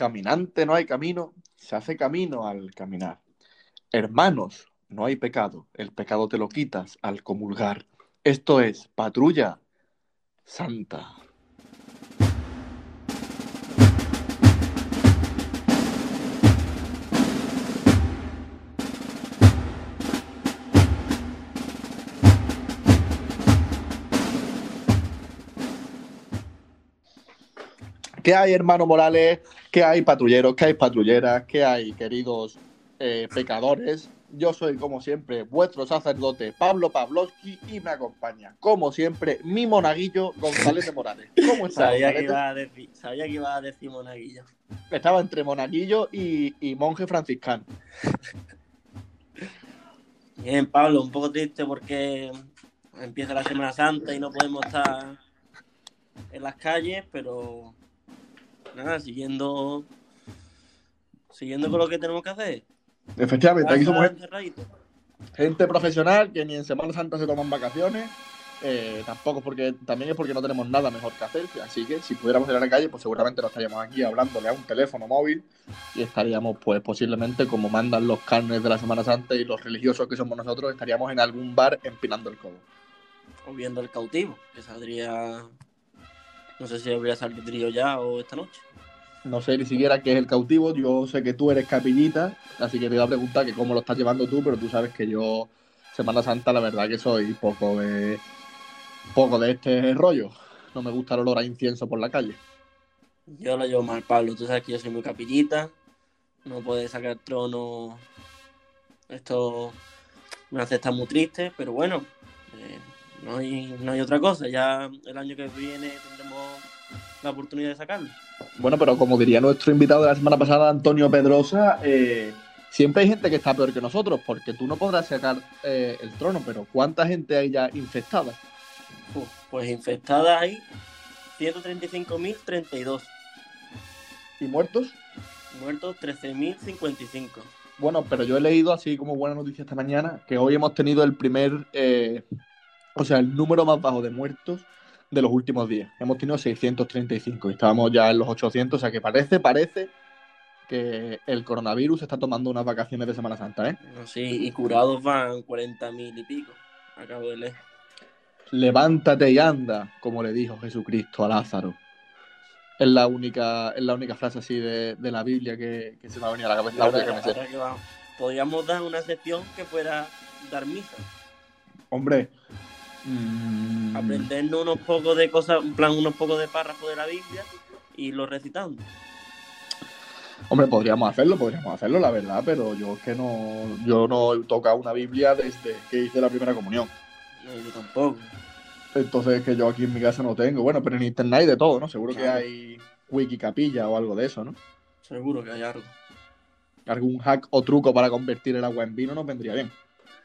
Caminante no hay camino, se hace camino al caminar. Hermanos, no hay pecado, el pecado te lo quitas al comulgar. Esto es Patrulla Santa. ¿Qué hay, hermano Morales? ¿Qué hay, patrulleros? ¿Qué hay, patrulleras? ¿Qué hay, queridos eh, pecadores? Yo soy, como siempre, vuestro sacerdote Pablo Pavlovsky y me acompaña, como siempre, mi monaguillo González de Morales. ¿Cómo estás? Sabía que, iba a decir, sabía que iba a decir monaguillo. Estaba entre monaguillo y, y monje franciscano. Bien, Pablo, un poco triste porque empieza la Semana Santa y no podemos estar en las calles, pero nada, siguiendo siguiendo con lo que tenemos que hacer. Efectivamente, aquí somos gente, gente profesional que ni en Semana Santa se toman vacaciones. eh, tampoco porque también es porque no tenemos nada mejor que hacer. Así que si pudiéramos ir a la calle, pues seguramente no estaríamos aquí hablándole a un teléfono móvil y estaríamos, pues posiblemente, como mandan los carnes de la Semana Santa y los religiosos que somos nosotros, estaríamos en algún bar empinando el codo. O viendo el cautivo, que saldría. No sé si habría salido ya o esta noche. No sé ni siquiera qué es el cautivo. Yo sé que tú eres capillita, así que te iba a preguntar que cómo lo estás llevando tú, pero tú sabes que yo, Semana Santa, la verdad que soy poco de poco de este rollo. No me gusta el olor a incienso por la calle. Yo lo llevo mal, Pablo. Tú sabes que yo soy muy capillita. No puede sacar trono. Esto me hace estar muy triste, pero bueno, eh, no, hay, no hay otra cosa. Ya el año que viene tendremos la oportunidad de sacarlo. Bueno, pero como diría nuestro invitado de la semana pasada, Antonio Pedrosa, eh, siempre hay gente que está peor que nosotros, porque tú no podrás sacar eh, el trono, pero ¿cuánta gente hay ya infectada? Uf, pues infectadas hay 135.032. ¿Y muertos? Muertos 13.055. Bueno, pero yo he leído, así como buena noticia esta mañana, que hoy hemos tenido el primer, eh, o sea, el número más bajo de muertos de los últimos días. Hemos tenido 635 y estábamos ya en los 800, o sea que parece, parece que el coronavirus está tomando unas vacaciones de Semana Santa, ¿eh? Sí, y curados van 40.000 y pico. Acabo de leer. Levántate y anda, como le dijo Jesucristo a Lázaro. Es la única, es la única frase así de, de la Biblia que, que se me ha venido a la cabeza. La única que me sé. Ahora que va, Podríamos dar una sección que fuera dar misa. Hombre, mm, Aprendernos unos pocos de cosas, en plan unos pocos de párrafos de la Biblia y lo recitando. hombre, podríamos hacerlo, podríamos hacerlo, la verdad, pero yo es que no, yo no he tocado una Biblia desde que hice la primera comunión. No, yo tampoco. Entonces que yo aquí en mi casa no tengo. Bueno, pero en internet hay de todo, ¿no? Seguro que hay wiki capilla o algo de eso, ¿no? Seguro que hay algo. Algún hack o truco para convertir el agua en vino nos vendría bien.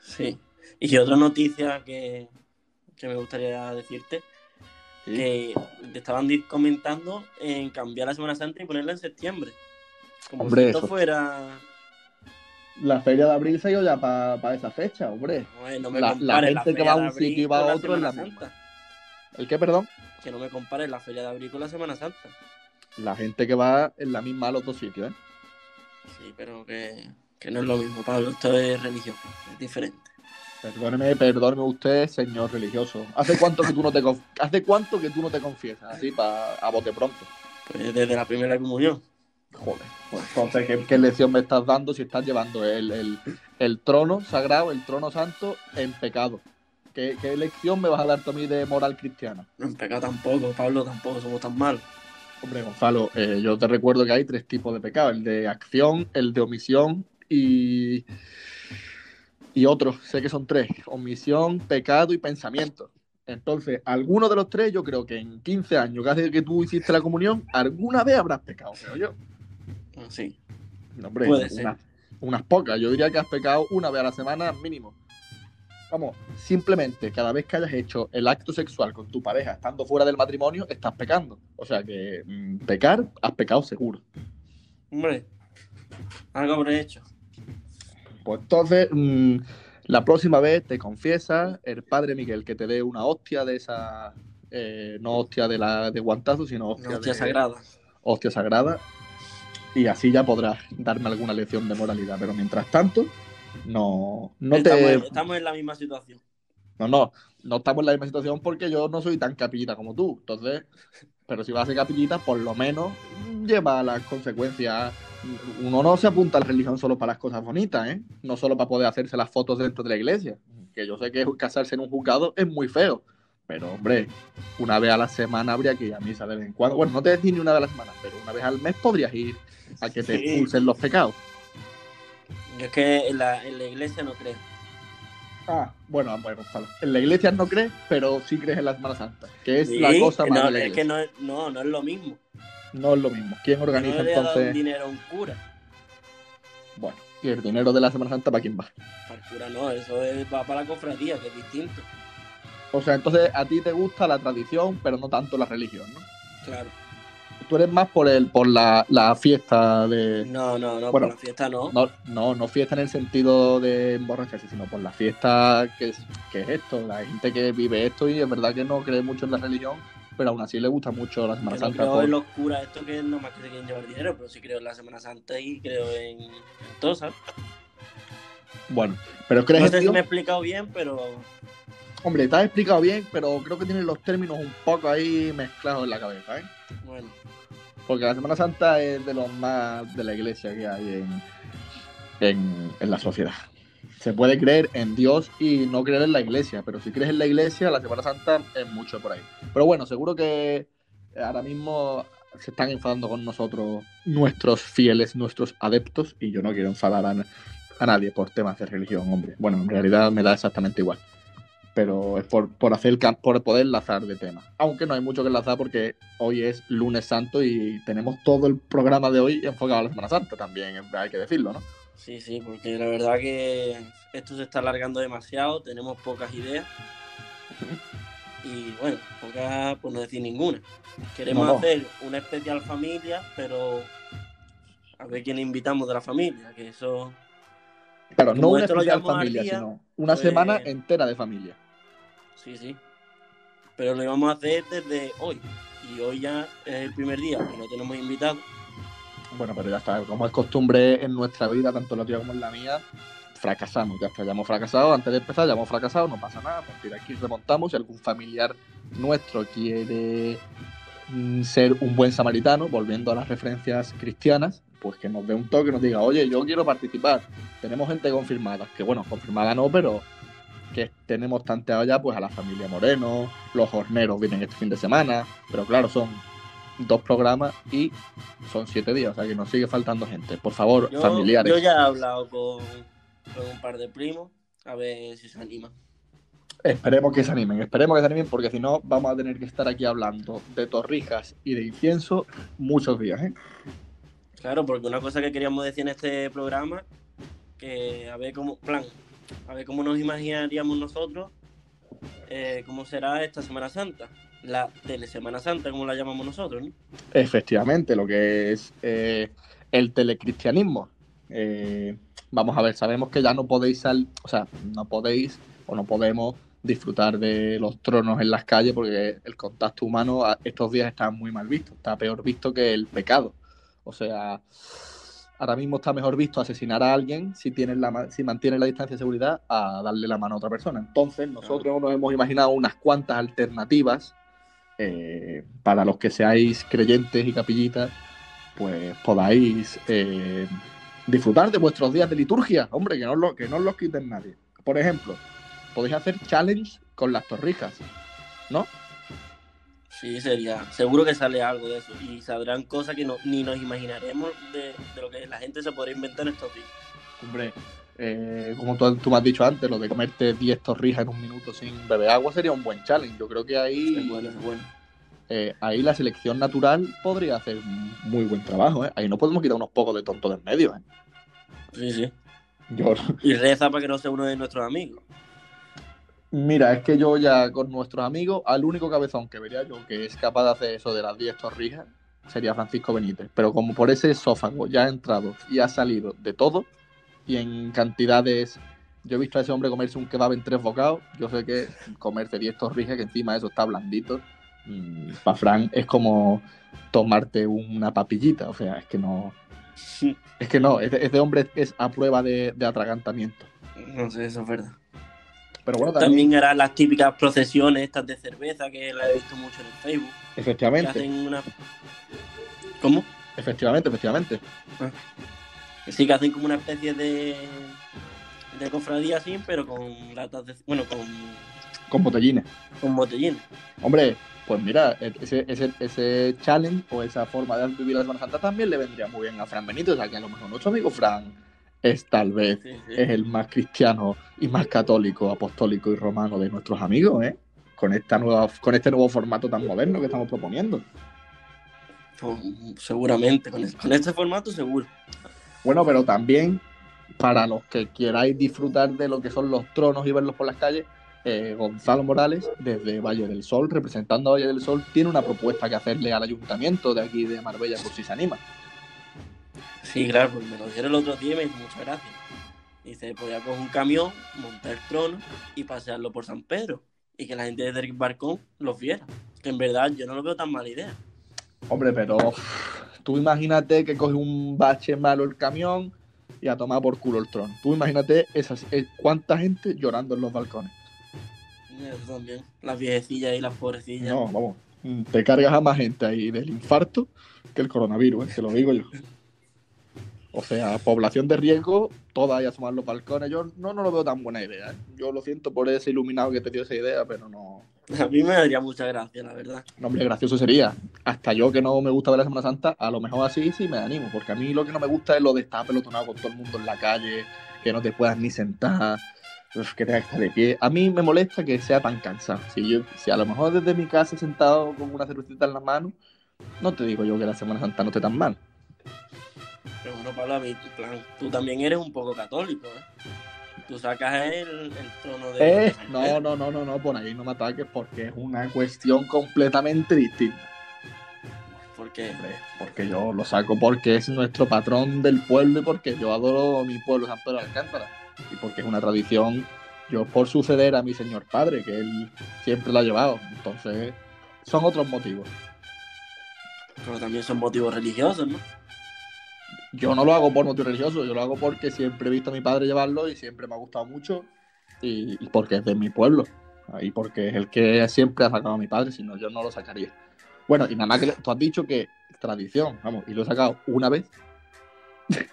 Sí. Y otra noticia que, que me gustaría decirte, Sí. que te estaban comentando en cambiar la Semana Santa y ponerla en septiembre. Como Hombre, si esto eso- fuera... La feria de abril se ha ido ya para esa fecha, hombre. Oye, no me La- la gente que va a un sitio y va a otro es la. Santa. ¿El qué, perdón? Que no me compares la feria de abril con la Semana Santa. La gente que va en la misma a los dos sitios, ¿eh? Sí, pero que, que no es lo mismo, Pablo. Esto es religión, es diferente. Perdóneme, perdóneme usted, señor religioso. ¿Hace cuánto que tú no te hace cuánto que tú no te confiesas así para a bote pronto? Pues desde la primera comunión. Joder, pues entonces ¿qué, qué lección me estás dando si estás llevando el, el- el trono sagrado, el trono santo en pecado? ¿Qué, qué lección me vas a dar tú a mí de moral cristiana? En pecado tampoco, Pablo, tampoco somos tan malos. Hombre, Gonzalo, eh, yo te recuerdo que hay tres tipos de pecado, el de acción, el de omisión y, y otros, sé que son tres, omisión, pecado y pensamiento. Entonces, alguno de los tres, yo creo que en 15 años que hace que tú hiciste la comunión, alguna vez habrás pecado, creo yo. Sí. No, hombre, Puede ser. unas, unas pocas, yo diría que has pecado una vez a la semana mínimo. Vamos, simplemente cada vez que hayas hecho el acto sexual con tu pareja estando fuera del matrimonio, estás pecando. O sea que mm, pecar, has pecado seguro. Hombre, algo habré hecho. Pues entonces, mm, la próxima vez te confiesas, el padre Miguel que te dé una hostia de esa, eh, no hostia de la de guantazo, sino hostia, hostia de- sagrada. hostia sagrada. y así ya podrás darme alguna lección de moralidad. Pero mientras tanto, no, no estamos, te. estamos en la misma situación. No, no, no estamos en la misma situación porque yo no soy tan capillita como tú. Entonces, pero si vas a ser capillita, por lo menos lleva las consecuencias. Uno no se apunta a la religión solo para las cosas bonitas, ¿eh? No solo para poder hacerse las fotos dentro de la iglesia. Que yo sé que casarse en un juzgado es muy feo. Pero, hombre, una vez a la semana habría que ir a misa de vez en cuando. Bueno, no te decir ni una vez a la semana, pero una vez al mes podrías ir a que te Sí. expulsen los pecados. Yo es que en la, en la iglesia no creo. Ah, bueno, bueno. En la iglesia no crees, pero sí crees en la Semana Santa, que es Sí, la cosa más no, de es que no no, no es lo mismo. No es lo mismo. ¿Quién No organiza le un entonces? dinero a un cura. Bueno, y el dinero de la Semana Santa para quién va. Para el cura no, eso es, va para la cofradía, que es distinto. O sea, entonces a ti te gusta la tradición, pero no tanto la religión, ¿no? Claro. Tú eres más por el, por la, la fiesta de. No, no, no, Bueno, por la fiesta no. No, no, no fiesta en el sentido de emborracharse, sino por la fiesta que es, que es esto, la gente que vive esto y es verdad que no cree mucho en la religión, pero aún así le gusta mucho la Semana Yo no Santa. creo por- en los curas esto que no más que se quieren llevar dinero, pero sí creo en la Semana Santa y creo en, en todo, ¿sabes? Bueno, pero crees No en sé si me he explicado bien, pero Hombre, te has explicado bien, pero creo que tienes los términos un poco ahí mezclados en la cabeza, ¿eh? bueno, Porque la Semana Santa es de los más de la iglesia que hay en, en, en la sociedad. Se puede creer en Dios y no creer en la iglesia, pero si crees en la iglesia, la Semana Santa es mucho por ahí. Pero bueno, seguro que ahora mismo se están enfadando con nosotros nuestros fieles, nuestros adeptos, y yo no quiero enfadar a, nadie por temas de religión, hombre. Bueno, en realidad me da exactamente igual. Pero es por, por hacer por poder enlazar de tema. Aunque no hay mucho que enlazar porque hoy es lunes santo y tenemos todo el programa de hoy enfocado a la Semana Santa también, hay que decirlo, ¿no? Sí, sí, porque la verdad que esto se está alargando demasiado, tenemos pocas ideas. Y bueno, pocas, por no decir ninguna. Queremos No, no. hacer una especial familia, pero a ver quién invitamos de la familia, que eso Claro, no una especial familia, día, sino una pues- semana entera de familia. Sí, sí. Pero lo íbamos a hacer desde hoy. Y hoy ya es el primer día que no tenemos invitados. Bueno, pero ya está, como es costumbre en nuestra vida, tanto la tuya como en la mía, fracasamos, ya está, ya hemos fracasado, antes de empezar ya hemos fracasado, no pasa nada, a partir de aquí remontamos, si algún familiar nuestro quiere mm, ser un buen samaritano, volviendo a las referencias cristianas, pues que nos dé un toque, nos diga, oye, yo quiero participar, tenemos gente confirmada, que bueno, confirmada no, pero que tenemos tanteado ya pues a la familia Moreno, los horneros vienen este fin de semana, pero claro, son dos programas y son siete días, o sea que nos sigue faltando gente. Por favor, Yo, familiares. yo ya he hablado con, con un par de primos, a ver si se animan. Esperemos que se animen, esperemos que se animen, porque si no, vamos a tener que estar aquí hablando de torrijas y de incienso muchos días, ¿eh? Claro, porque una cosa que queríamos decir en este programa, que a ver cómo, plan, a ver cómo nos imaginaríamos nosotros, eh, cómo será esta Semana Santa. La tele Semana Santa, como la llamamos nosotros, ¿no? Efectivamente, lo que es eh, el telecristianismo. Eh, vamos a ver, sabemos que ya no podéis salir, o sea, no podéis o no podemos disfrutar de los tronos en las calles porque el contacto humano estos días está muy mal visto, está peor visto que el pecado. O sea, ahora mismo está mejor visto asesinar a alguien si tienes la si mantienes la distancia de seguridad a darle la mano a otra persona. Entonces, nosotros nos hemos imaginado unas cuantas alternativas eh, para los que seáis creyentes y capillitas, pues podáis eh, disfrutar de vuestros días de liturgia, hombre, que no, os lo, que no os los quiten nadie. Por ejemplo, podéis hacer challenge con las torrijas, ¿no? Sí, sería. Seguro que sale algo de eso. Y saldrán cosas que no, ni nos imaginaremos de, de lo que la gente se podrá inventar en estos días. Hombre, eh, como tú, tú me has dicho antes, lo de comerte 10 torrijas en un minuto sin beber agua sería un buen challenge. Yo creo que ahí, Es bueno, es bueno. eh, ahí la selección natural podría hacer un muy buen trabajo. ¿eh? Ahí no podemos quitar unos pocos de tonto del medio. ¿eh? Sí, sí. Yo, Y reza para que no sea uno de nuestros amigos. Mira, es que yo ya con nuestros amigos, al único cabezón que vería yo que es capaz de hacer eso de las 10 torrijas sería Francisco Benítez. Pero como por ese esófago ya ha entrado y ha salido de todo, y en cantidades. Yo he visto a ese hombre comerse un kebab en tres bocados. Yo sé que comerse 10 torrijas, que encima eso está blandito, mm, para Fran es como tomarte una papillita, o sea, es que no... Es que no, este, este hombre es a prueba de, de atragantamiento. No sé, eso es verdad. Pero bueno, También también, hará las típicas procesiones estas de cerveza que la he visto mucho en el Facebook. Efectivamente, hacen una. ¿Cómo? efectivamente, efectivamente. Que sí, que hacen como una especie de. de cofradía así, pero con latas de. bueno, con. Con botellines. con botellines. Hombre, pues mira, ese, ese, ese challenge o esa forma de vivir la Semana Santa también le vendría muy bien a Fran Benito. O sea, que a lo mejor nuestro amigo Fran es tal vez Sí, sí. es el más cristiano y más católico, apostólico y romano de nuestros amigos, ¿eh? Con, esta nueva, con este nuevo formato tan moderno que estamos proponiendo. Pues, seguramente, con, es- con este formato seguro. Bueno, pero también para los que queráis disfrutar de lo que son los tronos y verlos por las calles, eh, Gonzalo Morales, desde Valle del Sol, representando a Valle del Sol, tiene una propuesta que hacerle al ayuntamiento de aquí de Marbella por si se anima. Sí, claro, pues me lo dijeron el otro día y me hizo mucha gracia. Dice, podía coger un camión, montar el trono y pasearlo por San Pedro. Y que la gente desde el balcón los viera. Que en verdad yo no lo veo tan mala idea. Hombre, pero tú imagínate que coge un bache malo el camión y a tomar por culo el trono. Tú imagínate esas, eh, cuánta gente llorando en los balcones. Eso también. Las viejecillas y las pobrecillas. No, vamos. Te cargas a más gente ahí del infarto que el coronavirus, ¿eh? te lo digo yo. O sea, población de riesgo, toda ahí a asomar los balcones. Yo no, no lo veo tan buena idea. ¿eh? Yo lo siento por ese iluminado que te dio esa idea, pero no. A mí me daría mucha gracia, la verdad. No, hombre, gracioso sería. Hasta yo que no me gusta ver la Semana Santa, a lo mejor así sí me animo. Porque a mí lo que no me gusta es lo de estar apelotonado con todo el mundo en la calle, que no te puedas ni sentar, uf, que tengas que estar de pie. A mí me molesta que sea tan cansado. Si, yo, si a lo mejor desde mi casa sentado con una cervecita en las manos, no te digo yo que la Semana Santa no esté tan mal. Bueno, Pablo, a mí, plan, tú también eres un poco católico, ¿eh? Tú sacas el, el trono de... Eh, no, no, no, no, no, por ahí no me ataques porque es una cuestión completamente distinta. Porque Hombre, porque yo lo saco porque es nuestro patrón del pueblo y porque yo adoro mi pueblo San Pedro de Alcántara. Y porque es una tradición, yo por suceder a mi señor padre, que él siempre lo ha llevado. Entonces, son otros motivos. pero también son motivos religiosos, ¿no? Yo no lo hago por motivo religioso, yo lo hago porque siempre he visto a mi padre llevarlo y siempre me ha gustado mucho. Y, y porque es de mi pueblo. Y porque es el que siempre ha sacado a mi padre, si no, yo no lo sacaría. Bueno, y nada más que tú has dicho que tradición, vamos, y lo he sacado una vez.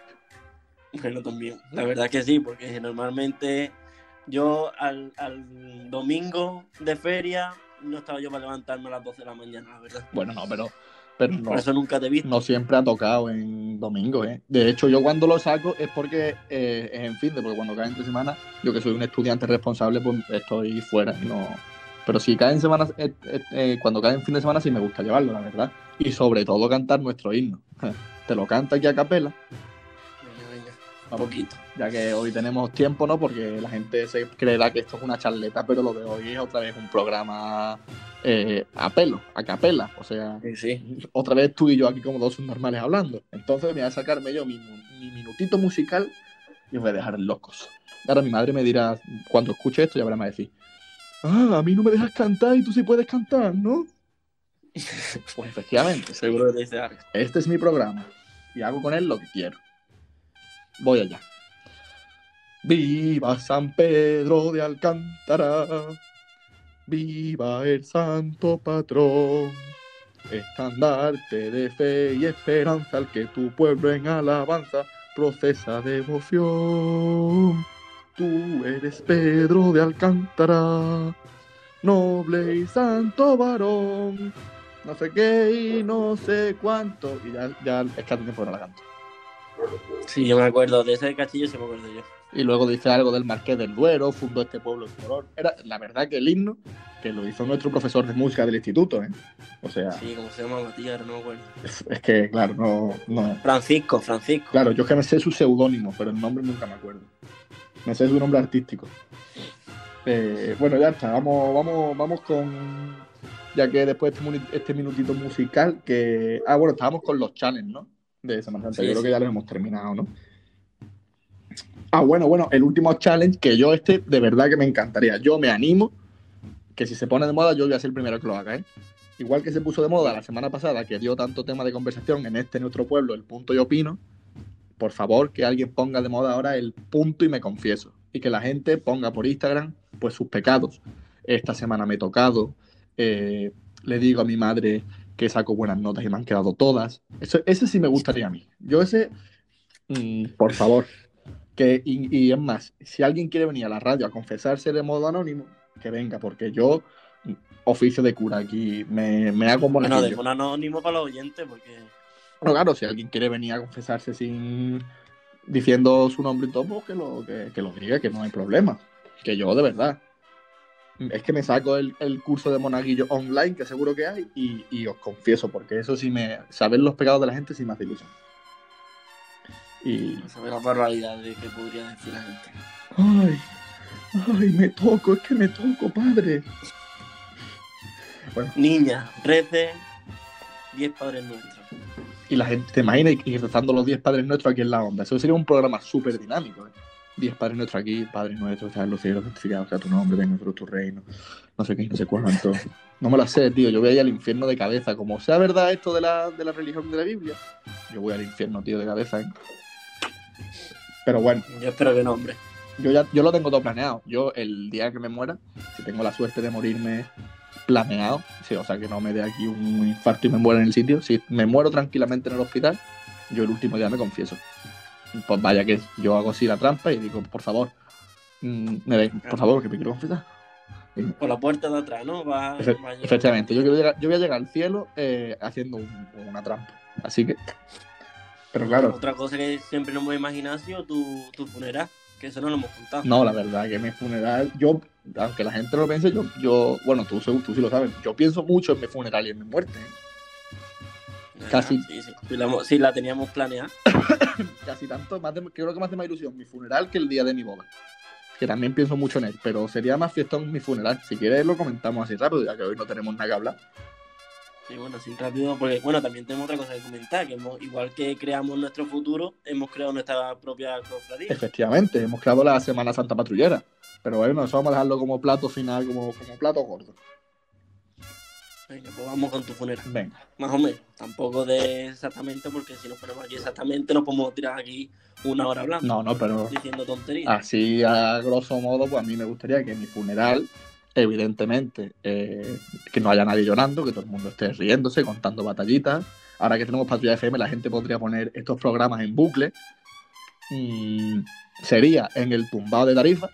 Bueno, también. La verdad que sí, porque normalmente yo al, al domingo de feria no estaba yo para levantarme a las 12 de la mañana, la verdad. Bueno, no, pero, pero no, Por eso nunca te he visto. no siempre ha tocado en domingo, ¿eh? De hecho, yo cuando lo saco es porque eh, es en fin de, porque cuando cae entre semana, yo que soy un estudiante responsable, pues estoy fuera y no. Pero si cae en semana, eh, eh, cuando cae en fin de semana, sí me gusta llevarlo, la verdad. Y sobre todo cantar nuestro himno. Te lo canta aquí a capela, vamos, poquito. ya que hoy tenemos tiempo, ¿no? Porque la gente se creerá que esto es una charleta, pero lo de hoy es otra vez un programa eh, a pelo, a capela. O sea, Sí, sí. otra vez tú y yo aquí como dos normales hablando. Entonces me voy a sacarme yo mi, mi minutito musical y os voy a dejar locos. Ahora mi madre me dirá, cuando escuche esto, ya verá me a decir, ah, a mí no me dejas cantar y tú sí puedes cantar, ¿no? Pues efectivamente, Seguro que te dice este es mi programa y hago con él lo que quiero. Voy allá. Viva San Pedro de Alcántara, viva el santo patrón, estandarte de fe y esperanza al que tu pueblo en alabanza procesa devoción. Tú eres Pedro de Alcántara, noble y santo varón, no sé qué y no sé cuánto. Y ya, ya es que tiempo la canto. Sí, yo me acuerdo de ese castillo, se me acuerdo yo. Y luego dice algo del Marqués del Duero, fundó este pueblo en color. Era la verdad que el himno que lo hizo nuestro profesor de música del instituto, ¿eh? O sea, Sí, como se llama Matías, no me acuerdo. es, es que, claro, no, no. Francisco, Francisco. Claro, yo es que me sé su seudónimo, pero el nombre nunca me acuerdo. Me sé su nombre artístico. Eh, bueno, ya está, vamos, vamos, vamos con. Ya que después de este, este minutito musical, que. Ah, bueno, estábamos con los challenges, ¿no? De Semana Santa. Sí, Yo creo que ya los hemos terminado, ¿no? Ah, bueno, bueno, el último challenge que yo este, de verdad que me encantaría. Yo me animo, que si se pone de moda, yo voy a ser el primero que lo haga, ¿eh? igual que se puso de moda la semana pasada, que dio tanto tema de conversación en este nuestro pueblo, el punto y opino, por favor que alguien ponga de moda ahora el punto y me confieso. Y que la gente ponga por Instagram pues sus pecados. Esta semana me he tocado, eh, le digo a mi madre que saco buenas notas y me han quedado todas. Eso, ese sí me gustaría a mí. Yo ese, mm, por favor. Que, y, y es más, si alguien quiere venir a la radio a confesarse de modo anónimo, que venga, porque yo, mm, oficio de cura aquí, me, me hago Bueno, monaguillo. dejo un anónimo para los oyentes porque Bueno, claro, si alguien quiere venir a confesarse sin diciendo su nombre y todo, pues que lo, que, que lo diga, que no hay problema. Que yo, de verdad, es que me saco el, el curso de monaguillo online, que seguro que hay, y, y os confieso, porque eso sí me. Saber los pecados de la gente sí me hace ilusión. Y. saber las barbaridades que podría decir la gente. ¡Ay! ¡Ay! Me toco, es que me toco, padre. Niña, rece 10 padres nuestros. Y la gente, te imaginas, y rezando los 10 padres nuestros aquí en la onda. Eso sería un programa súper dinámico. ¿eh? 10 padres nuestros aquí, padres nuestros, estás en los cielos, santificado sea tu nombre, venga a tu reino. No sé qué, no sé cuánto. No me la sé, tío. Yo voy a ir al infierno de cabeza. Como sea verdad esto de la, de la religión de la Biblia, yo voy al infierno, tío, de cabeza. ¿eh? Pero bueno, Yo espero que no, hombre. yo ya yo lo tengo todo planeado. Yo, el día que me muera, si tengo la suerte de morirme planeado, sí, o sea, que no me dé aquí un infarto y me muera en el sitio, si me muero tranquilamente en el hospital, yo el último día me confieso. Pues vaya que yo hago así la trampa y digo, por favor, mm, me ven, por favor, que me quiero confesar. Por la puerta de atrás, ¿no? Va, Efe-. Efectivamente, yo, quiero llegar- yo voy a llegar al cielo eh, haciendo un- una trampa. Así que. Pero claro, Otra cosa que siempre nos hemos imaginado ha sido tu, tu funeral, que eso no lo hemos contado. no, la verdad que mi funeral, yo, aunque la gente no lo piense, yo, yo bueno, tú, tú sí lo sabes, yo pienso mucho en mi funeral y en mi muerte. ¿eh? Ah, casi. Sí, sí. Si la, hemos- si la teníamos planeada. Casi tanto, más de- creo que más de más ilusión mi funeral que el día de mi boda. Que también pienso mucho en él, pero sería más fiestón mi funeral. Si quieres lo comentamos así rápido, ya que hoy no tenemos nada que hablar. Sí, bueno, así rápido, porque bueno, también tenemos otra cosa que comentar, que hemos, igual que creamos nuestro futuro, hemos creado nuestra propia cofradía. Efectivamente, hemos creado la Semana Santa Patrullera. Pero bueno, eso vamos a dejarlo como plato final, como, como plato gordo. Venga, pues vamos con tu funeral. Venga. Más o menos. Tampoco de exactamente, porque si nos ponemos aquí exactamente, nos podemos tirar aquí una hora hablando, No, no, pero diciendo tonterías. así a grosso modo, pues a mí me gustaría que mi funeral, evidentemente, eh, que no haya nadie llorando, que todo el mundo esté riéndose, contando batallitas. Ahora que tenemos Patrulla FM, la gente podría poner estos programas en bucle. Mm, sería en el tumbado de Tarifa.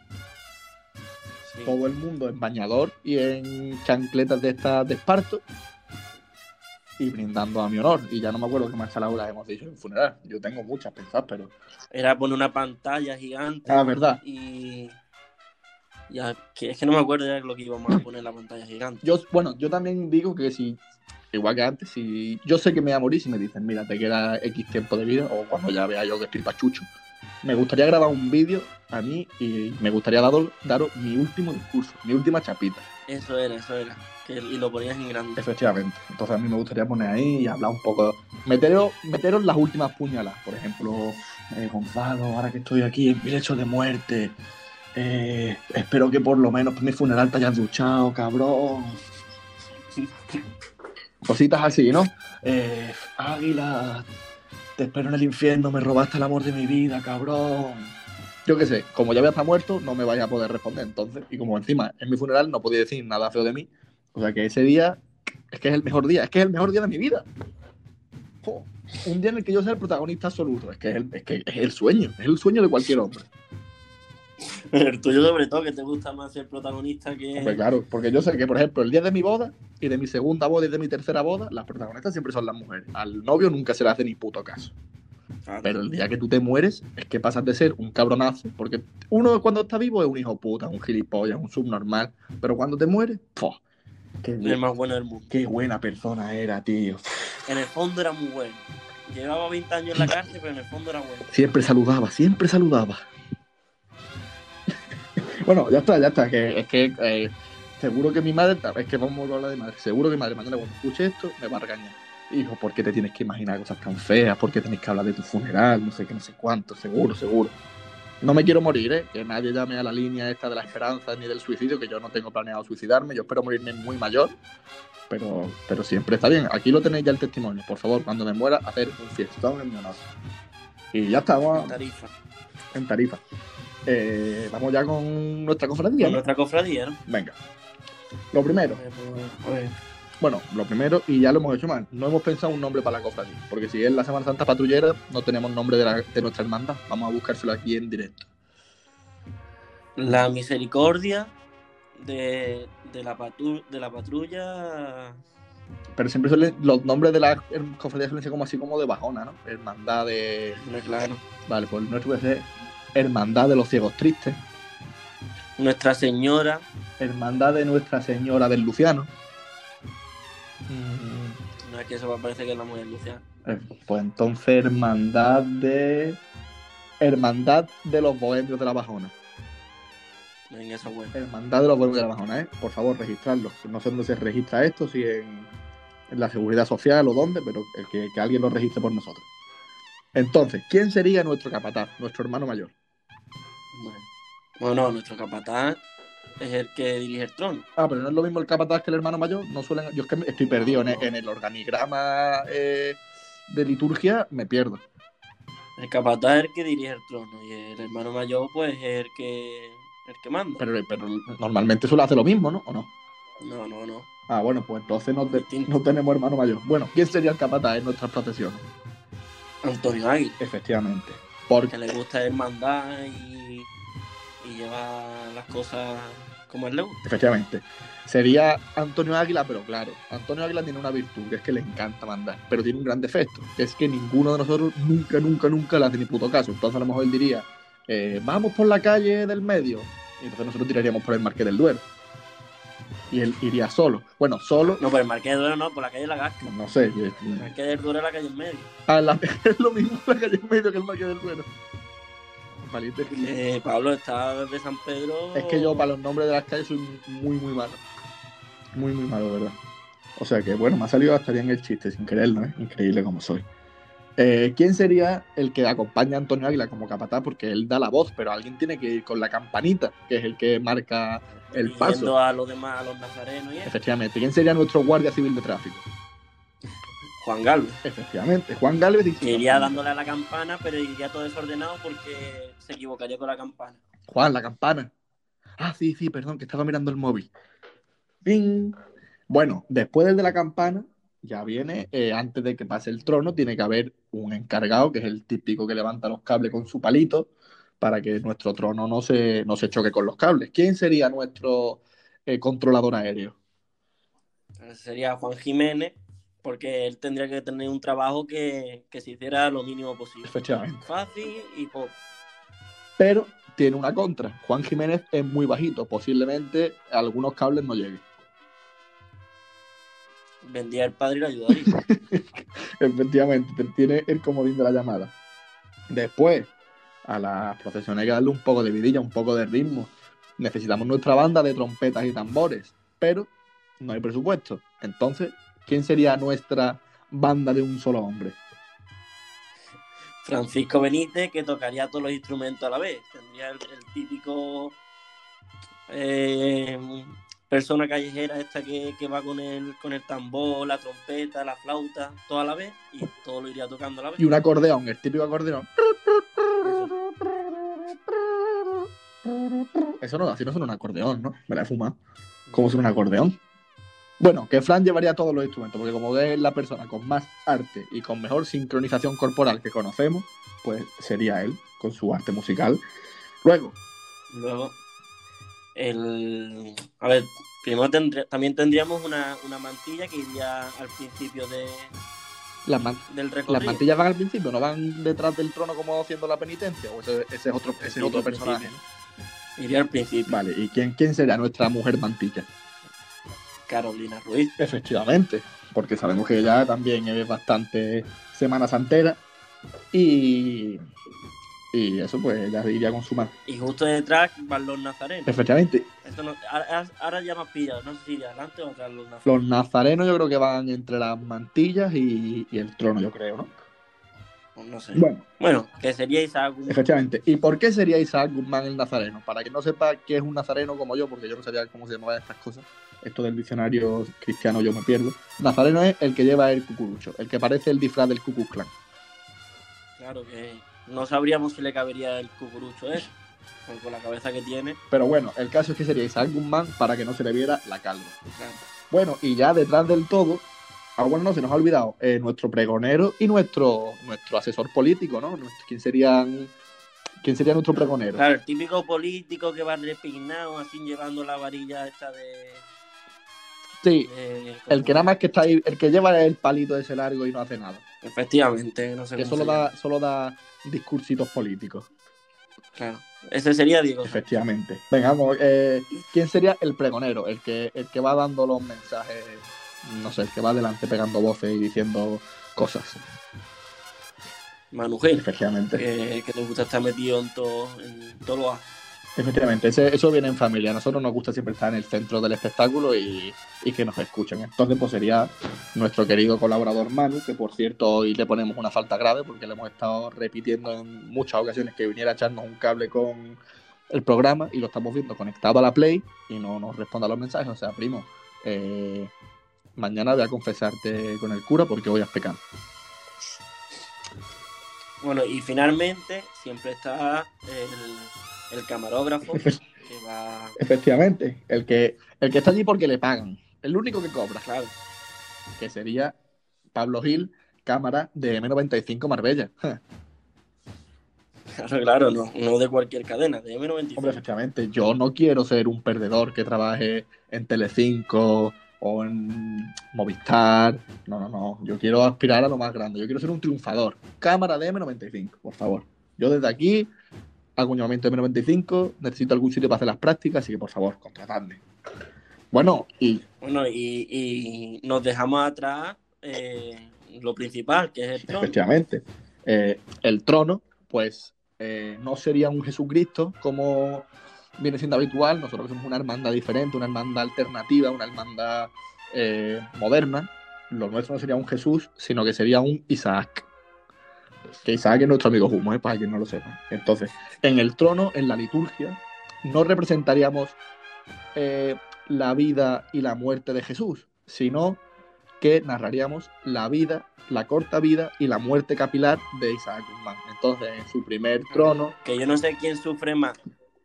Todo el mundo en bañador y en chancletas de estas de esparto y brindando a mi honor. Y ya no me acuerdo qué más palabras hemos dicho en el funeral. Yo tengo muchas pensadas, pero. Era poner una pantalla gigante Ah, verdad. y. Ya, que es que no me acuerdo ya lo que íbamos a poner en la pantalla gigante. Yo, bueno, yo también digo que si, igual que antes, si yo sé que me voy a morir, si me dicen, mira, te queda X tiempo de vida, o cuando ya vea yo que estoy pachucho, me gustaría grabar un vídeo a mí y me gustaría daros, daros mi último discurso, mi última chapita, Eso era, eso era. Que, y lo ponías en grande. efectivamente. Entonces a mí me gustaría poner ahí y hablar un poco, meteros, meteros las últimas puñaladas, por ejemplo, eh, Gonzalo, ahora que estoy aquí en mi lecho de muerte, eh, espero que por lo menos mi funeral te hayas duchado, cabrón. Cositas así, ¿no? Eh, Águila, te espero en el infierno, me robaste el amor de mi vida, cabrón. Yo qué sé, como ya voy a muerto, no me vaya a poder responder entonces. Y como encima en mi funeral no podía decir nada feo de mí, o sea que ese día es que es el mejor día, es que es el mejor día de mi vida. Un día en el que yo sea el protagonista absoluto, es que es el, es que es el sueño, es el sueño de cualquier hombre. El tuyo, sobre todo, que te gusta más ser protagonista que. Claro, porque yo sé que, por ejemplo, el día de mi boda y de mi segunda boda y de mi tercera boda, las protagonistas siempre son las mujeres. Al novio nunca se le hace ni puto caso. Claro. Pero el día que tú te mueres es que pasas de ser un cabronazo, porque uno cuando está vivo es un hijo puta, un gilipollas, un subnormal, pero cuando te mueres, ¡puf! qué, más bueno del mundo. qué buena persona era, tío. En el fondo era muy bueno. Llevaba 20 años en la cárcel, pero en el fondo era bueno. Siempre saludaba, siempre saludaba. Bueno, ya está, ya está, que es que eh, seguro que mi madre, es que vamos a hablar de madre, seguro que mi madre mañana cuando escuche esto me va a regañar. Hijo, ¿por qué te tienes que imaginar cosas tan feas? ¿Por qué tenés que hablar de tu funeral? No sé qué, no sé cuánto, seguro, seguro. No me quiero morir, ¿eh? Que nadie llame a la línea esta de la esperanza ni del suicidio, que yo no tengo planeado suicidarme. Yo espero morirme muy mayor, pero, pero siempre está bien. Aquí lo tenéis ya el testimonio. Por favor, cuando me muera, hacer un fiestón en mi honor. Y ya estamos En Tarifa. en Tarifa. Eh, vamos ya con nuestra cofradía. Con ¿no? nuestra cofradía, ¿no? Venga. Lo primero, Eh, pues, pues, bueno, lo primero, y ya lo hemos hecho mal, no hemos pensado un nombre para la cofradía. Porque si es la Semana Santa Patrullera, no tenemos nombre de, la- de nuestra hermandad. Vamos a buscárselo aquí en directo. La misericordia de, de, la, patru- de la patrulla. Pero siempre suelen, los nombres de las her- cofradías suelen ser como así como de bajona, ¿no? Hermandad de. Claro. Vale, pues nuestro puede ser Hermandad de los Ciegos Tristes. Nuestra Señora. Hermandad de Nuestra Señora del Luciano. Mm, No es que eso parece que es la mujer Luciana. eh, pues entonces Hermandad de. Hermandad de los Bohemios de la Bajona. Venga, eso es bueno. Hermandad de los Bohemios de la Bajona, ¿eh? Por favor, registrarlo. No sé dónde se registra esto, si en, en la Seguridad Social o dónde, pero el que, que alguien lo registre por nosotros. Entonces, ¿quién sería nuestro capataz, nuestro hermano mayor? Bueno. Nuestro capataz es el que dirige el trono. Ah, pero no es lo mismo el capataz que el hermano mayor. No suelen. Yo es que estoy perdido en el, en el organigrama eh, de liturgia, me pierdo. El capataz es el que dirige el trono y el hermano mayor, pues, es el que, el que manda. Pero, pero normalmente suele hacer lo mismo, ¿no? ¿O no? No, no, no. Ah, bueno, pues entonces no, te- no tenemos hermano mayor. Bueno, ¿quién sería el capataz en nuestras procesiones? Antonio Águila, Efectivamente. Porque que le gusta hermandad y, y lleva las cosas como él le gusta. Efectivamente. Sería Antonio Águila, pero claro, Antonio Águila tiene una virtud, que es que le encanta mandar, pero tiene un gran defecto, que es que ninguno de nosotros nunca, nunca, nunca le hace ni puto caso. Entonces a lo mejor él diría, eh, vamos por la calle del medio, y entonces nosotros tiraríamos por el Marqués del Duero. Y él iría solo. Bueno, solo, No, por el Marqués de Duero no, por la calle de la Gasca. no sé. El Marqués del Duero es la calle en medio. ah, la- es lo mismo la calle en medio que el Marqués del Duero. Valiente Eh, Pablo está desde San Pedro. Es que yo para los nombres de las calles soy muy, muy malo. Muy, muy malo, de verdad. O sea que, bueno, me ha salido hasta bien el chiste sin quererlo, ¿eh? Increíble como soy. Eh, ¿Quién sería el que acompaña a Antonio Águila como capataz? Porque él da la voz, pero alguien tiene que ir con la campanita, que es el que marca el paso. a los demás, a los nazarenos y eso. Efectivamente. ¿Quién sería nuestro guardia civil de tráfico? Juan Galvez. Efectivamente. Juan Galvez dice. Que iría dándole a la campana, pero iría todo desordenado porque se equivocaría con la campana. Juan, la campana. Ah, sí, sí, perdón, que estaba mirando el móvil. ¡Ping! Bueno, después del de la campana, ya viene, eh, antes de que pase el trono, tiene que haber un encargado, que es el típico que levanta los cables con su palito, para que nuestro trono no se, no se choque con los cables. ¿Quién sería nuestro eh, controlador aéreo? Sería Juan Jiménez, porque él tendría que tener un trabajo que, que se hiciera lo mínimo posible. Efectivamente. Fácil y poco. Pero tiene una contra. Juan Jiménez es muy bajito, posiblemente algunos cables no lleguen. Vendría el padre y lo ayudaría. Efectivamente, tiene el comodín de la llamada. Después, a las procesiones hay que darle un poco de vidilla, un poco de ritmo. Necesitamos nuestra banda de trompetas y tambores, pero no hay presupuesto. Entonces, ¿quién sería nuestra banda de un solo hombre? Francisco Benítez, que tocaría todos los instrumentos a la vez. Tendría el, el típico eh, persona callejera esta que, que va con el, con el tambor, la trompeta, la flauta, todo a la vez, y todo lo iría tocando a la vez. Y un acordeón, el típico acordeón. Eso no, así no suena un acordeón, ¿no? Me la he fumado. ¿Cómo suena un acordeón? Bueno, que Fran llevaría todos los instrumentos, porque como es la persona con más arte y con mejor sincronización corporal que conocemos, pues sería él, con su arte musical. Luego, Luego, el. A ver, primero tendría- también tendríamos una, una mantilla que iría al principio de, las, man- del las recorrido. mantillas van al principio, no van detrás del trono como haciendo la penitencia, o ese, ese es otro, ese Sí, otro personaje. principio. Iría al principio. Vale, ¿y quién, quién sería nuestra mujer mantilla? Carolina Ruiz. Efectivamente, porque sabemos que ella también es bastante Semana Santera y, y eso pues ella iría con su mano. Y justo detrás van los nazarenos. Efectivamente, no- ahora, ahora ya has pillado, no sé si de adelante o atrás los nazarenos. los nazarenos yo creo que van entre las mantillas y, y el trono, yo creo, ¿no? no sé. Bueno, Bueno, que sería Isaac Guzmán. efectivamente. ¿Y por qué sería Isaac Guzmán el nazareno? Para que no sepa qué es un nazareno como yo, porque yo no sabía cómo se llamaban estas cosas. Esto del diccionario cristiano yo me pierdo. Nazareno es el que lleva el cucurucho, el que parece el disfraz del Ku Klux Klan. Claro que no sabríamos si le cabería el cucurucho ese, con- con la cabeza que tiene. Pero bueno, el caso es que sería Isaac Guzmán para que no se le viera la calva. Claro. Bueno, y ya detrás del todo, ah, bueno, no se nos ha olvidado, eh, nuestro pregonero y nuestro, nuestro asesor político, ¿no? ¿Quién, serían, ¿Quién sería nuestro pregonero? Claro, el típico político que va repignado, así llevando la varilla esta de. Sí, de- el que nada más que está ahí, el que lleva el palito ese largo y no hace nada. Efectivamente, no sé Que solo da, solo da discursitos políticos, Claro. Ese sería Diego. Efectivamente. Venga, vamos, eh, ¿quién sería el pregonero? El que, el que va dando los mensajes, no sé, el que va adelante pegando voces y diciendo cosas, Manu Gil, efectivamente. que, que te gusta estar metido en todo, en todo lo Efectivamente, eso viene en familia. A nosotros nos gusta siempre estar en el centro del espectáculo y, y que nos escuchen. Entonces, pues sería nuestro querido colaborador Manu, que por cierto hoy le ponemos una falta grave porque le hemos estado repitiendo en muchas ocasiones que viniera a echarnos un cable con el programa y lo estamos viendo conectado a la Play y no nos responde a los mensajes. O sea, primo, eh, mañana voy a confesarte con el cura porque voy a pecar. Bueno, y finalmente siempre está el, el camarógrafo que va. Efectivamente, el que, el que está allí porque le pagan. El único que cobra. Claro, que sería Pablo Gil, cámara de M95 Marbella. claro, claro, no, no de cualquier cadena, de M95. Hombre, efectivamente, yo no quiero ser un perdedor que trabaje en Telecinco o en Movistar. No, no, no. Yo quiero aspirar a lo más grande. Yo quiero ser un triunfador. Cámara de M95, por favor. Yo desde aquí un llamamiento de M95. Necesito algún sitio para hacer las prácticas, así que por favor, contratadme. Bueno, y Bueno, y, y nos dejamos atrás eh, lo principal, que es el trono. Efectivamente. Eh, el trono, pues, eh, no sería un Jesucristo como viene siendo habitual. Nosotros somos una hermandad diferente, una hermandad alternativa, una hermandad moderna. Lo nuestro no sería un Jesús, sino que sería un Isaac. Que Isaac es nuestro amigo Humo, ¿eh? para quien no lo sepa. Entonces, en el trono, en la liturgia, no representaríamos eh, la vida y la muerte de Jesús, sino que narraríamos la vida, la corta vida y la muerte capilar de Isaac Guzmán. Entonces, en su primer trono, Que yo no sé quién sufre más,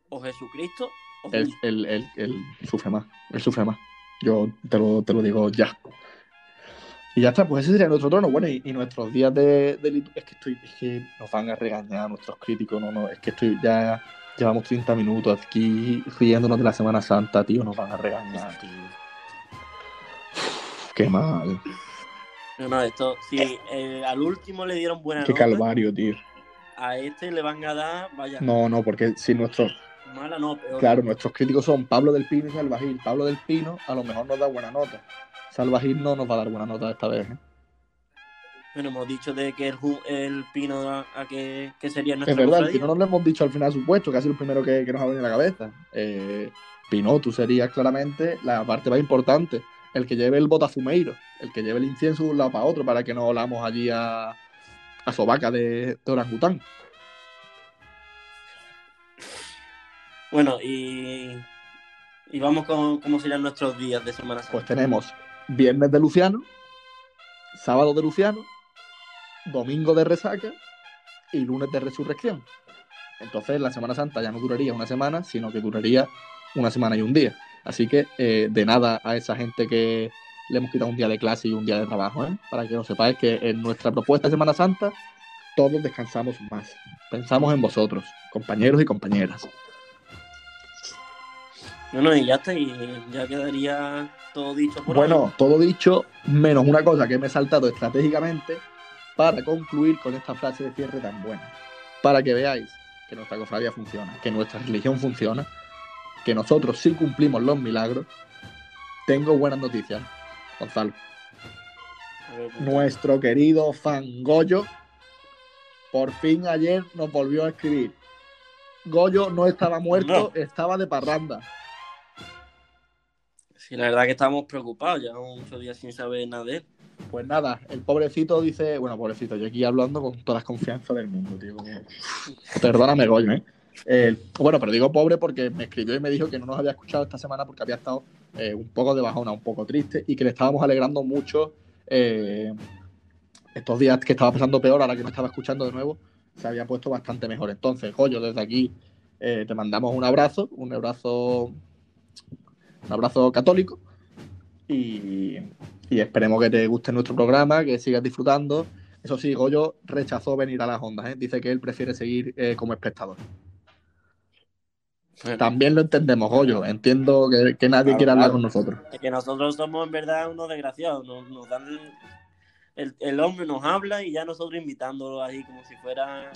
o Jesucristo o él, Jesús. él- él- él sufre más. Él sufre más. Yo te lo, te lo digo ya. Y ya está, pues ese sería nuestro trono. Bueno, y, y nuestros días de, de Es que estoy, es que nos van a regañar nuestros críticos. No, no, es que estoy ya. Llevamos 30 minutos aquí riéndonos de la Semana Santa, tío. Nos van a regañar, tío. Qué mal. No, no, esto, si eh, al último le dieron buena Qué nota, calvario, tío. a este le van a dar, vaya, No, no, porque si nuestros, mala no, peor. claro, nuestros críticos son Pablo del Pino y Salvagil. Pablo del Pino a lo mejor nos da buena nota. Salvagil no nos va a dar buena nota esta vez. ¿eh? Bueno, hemos dicho de que el, pino a, a que, que sería Es nuestra verdad, el. Pino no lo hemos dicho al final supuesto, que ha sido el primero que, que nos ha venido a la cabeza. Eh, Pino, tú serías claramente la parte más importante, el que lleve el botafumeiro, el que lleve el incienso de un lado para otro para que no olamos allí a, a sobaca de, de orangután. Bueno, y, y vamos con cómo serían nuestros días de Semana Santa. Pues tenemos viernes de Luciano, sábado de Luciano, domingo de resaca y lunes de resurrección. Entonces la Semana Santa ya no duraría una semana, sino que duraría una semana y un día. Así que eh, de nada a esa gente que le hemos quitado un día de clase y un día de trabajo, ¿eh? para que lo sepáis que en nuestra propuesta de Semana Santa todos descansamos más. Pensamos en vosotros, compañeros y compañeras. Bueno, y ya está, y ya quedaría todo dicho por Bueno, todo dicho, menos una cosa que me he saltado estratégicamente para concluir con esta frase de cierre tan buena. Para que veáis que nuestra cofradía funciona, que nuestra religión funciona, que nosotros sí cumplimos los milagros. Tengo buenas noticias, Gonzalo. Ver, Nuestro querido fan Goyo, por fin ayer nos volvió a escribir. Goyo no estaba muerto, estaba de parranda. Sí, la verdad que estamos preocupados, llevamos muchos días sin saber nada de él. Pues nada, el pobrecito dice, bueno, pobrecito, yo aquí hablando con todas las confianzas del mundo, tío. Perdóname, Goyo, ¿eh? ¿eh? Bueno, pero digo pobre porque me escribió y me dijo que no nos había escuchado esta semana porque había estado eh, un poco de bajona, un poco triste y que le estábamos alegrando mucho eh, estos días que estaba pasando peor, ahora que me estaba escuchando de nuevo, se había puesto bastante mejor. Entonces, Goyo, desde aquí te mandamos un abrazo, un abrazo, un abrazo católico y, y esperemos que te guste nuestro programa, que sigas disfrutando. Eso sí, Goyo rechazó venir a las ondas, ¿eh? dice que él prefiere seguir eh, como espectador. También lo entendemos, Goyo. Entiendo que, nadie quiere hablar con nosotros. Es que nosotros somos en verdad unos desgraciados. Nos, dan el, el, hombre nos habla y ya nosotros invitándolo ahí como si fuera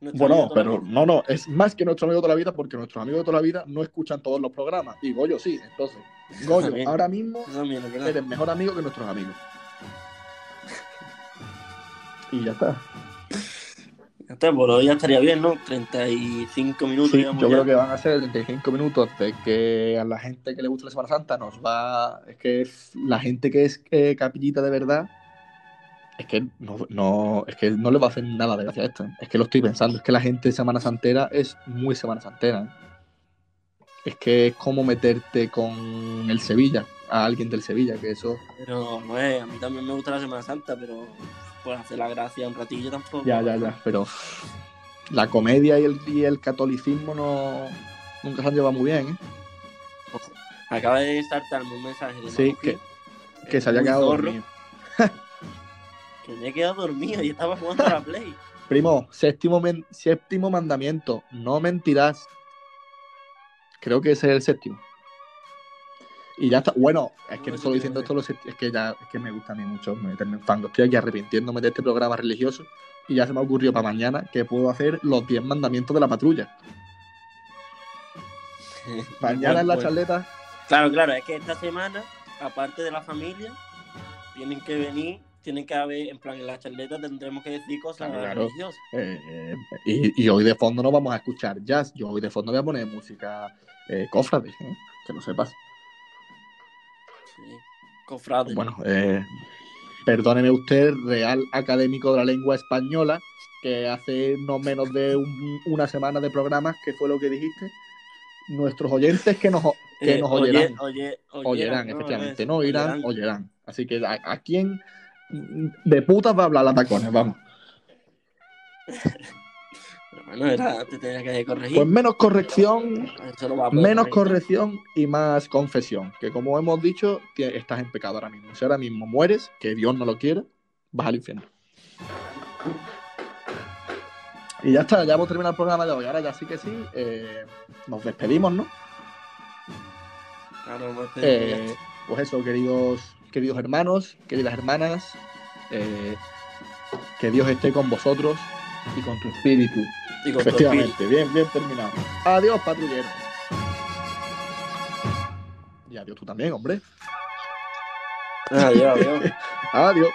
bueno, pero no, no, es más que nuestro amigo de toda la vida porque nuestros amigos de toda la vida no escuchan todos los programas. Y Goyo sí, entonces, Goyo, ahora mismo eres mejor amigo que nuestros amigos. y ya está. Ya está, bueno, ya estaría bien, ¿no? 35 minutos. Sí, yo creo que van a ser 35 minutos de que a la gente que le gusta la Semana Santa nos va. Es que la gente que es eh, capillita de verdad es que no, es que no le va a hacer nada de gracia a esto. Es que lo estoy pensando. Es que la gente de Semana Santera es muy Semana Santera. ¿eh? Es que es como meterte con el Sevilla, a alguien del Sevilla, que eso. Pero no es, a mí también me gusta la Semana Santa, pero por hacer la gracia un ratillo tampoco. Ya, ya, ya. Pero la comedia y el, y el catolicismo no nunca se han llevado muy bien, ¿eh? Acaba de saltarme un mensaje de Sí, que, que se haya quedado me he quedado dormido y estaba jugando a la Play. Primo, séptimo, séptimo mandamiento, no mentirás. Creo que ese es el séptimo. Y ya está. Bueno, es que no estoy diciendo esto, es que ya es que me gusta a mí mucho meterme en fango. Estoy aquí arrepintiéndome de este programa religioso y ya se me ocurrió para mañana que puedo hacer los 10 mandamientos de la patrulla. mañana en la charleta. Claro, claro, es que esta semana, aparte de la familia, tienen que venir tienen que haber, en plan, en la charleta tendremos que decir cosas religiosas. Eh, eh, y, hoy de fondo no vamos a escuchar jazz, yo hoy de fondo voy a poner música eh, cofrade, ¿eh? que lo sepas. Sí, cofrade. Bueno, perdóneme usted, Real Académico de la Lengua Española, que hace no menos de una semana de programas, que fue lo que dijiste, nuestros oyentes que nos, que nos oyerán. oyerán, efectivamente, no oirán, oyerán. Así que a, a quién de putas va a hablar la tacones, vamos. bueno, era, te tenía que corregir. Pues menos corrección, menos corrección y más confesión. Que como hemos dicho, estás en pecado ahora mismo. Si ahora mismo mueres, que Dios no lo quiere, vas al infierno. Y ya está, ya hemos terminado el programa de hoy. Ahora ya sí que sí, eh, nos despedimos, ¿no? Claro, eh, pues eso, queridos queridos hermanos, queridas hermanas, eh, que Dios esté con vosotros y con tu espíritu. Efectivamente, bien, bien terminado. Adiós, patrullero. Y adiós tú también, hombre. Adiós, adiós. adiós.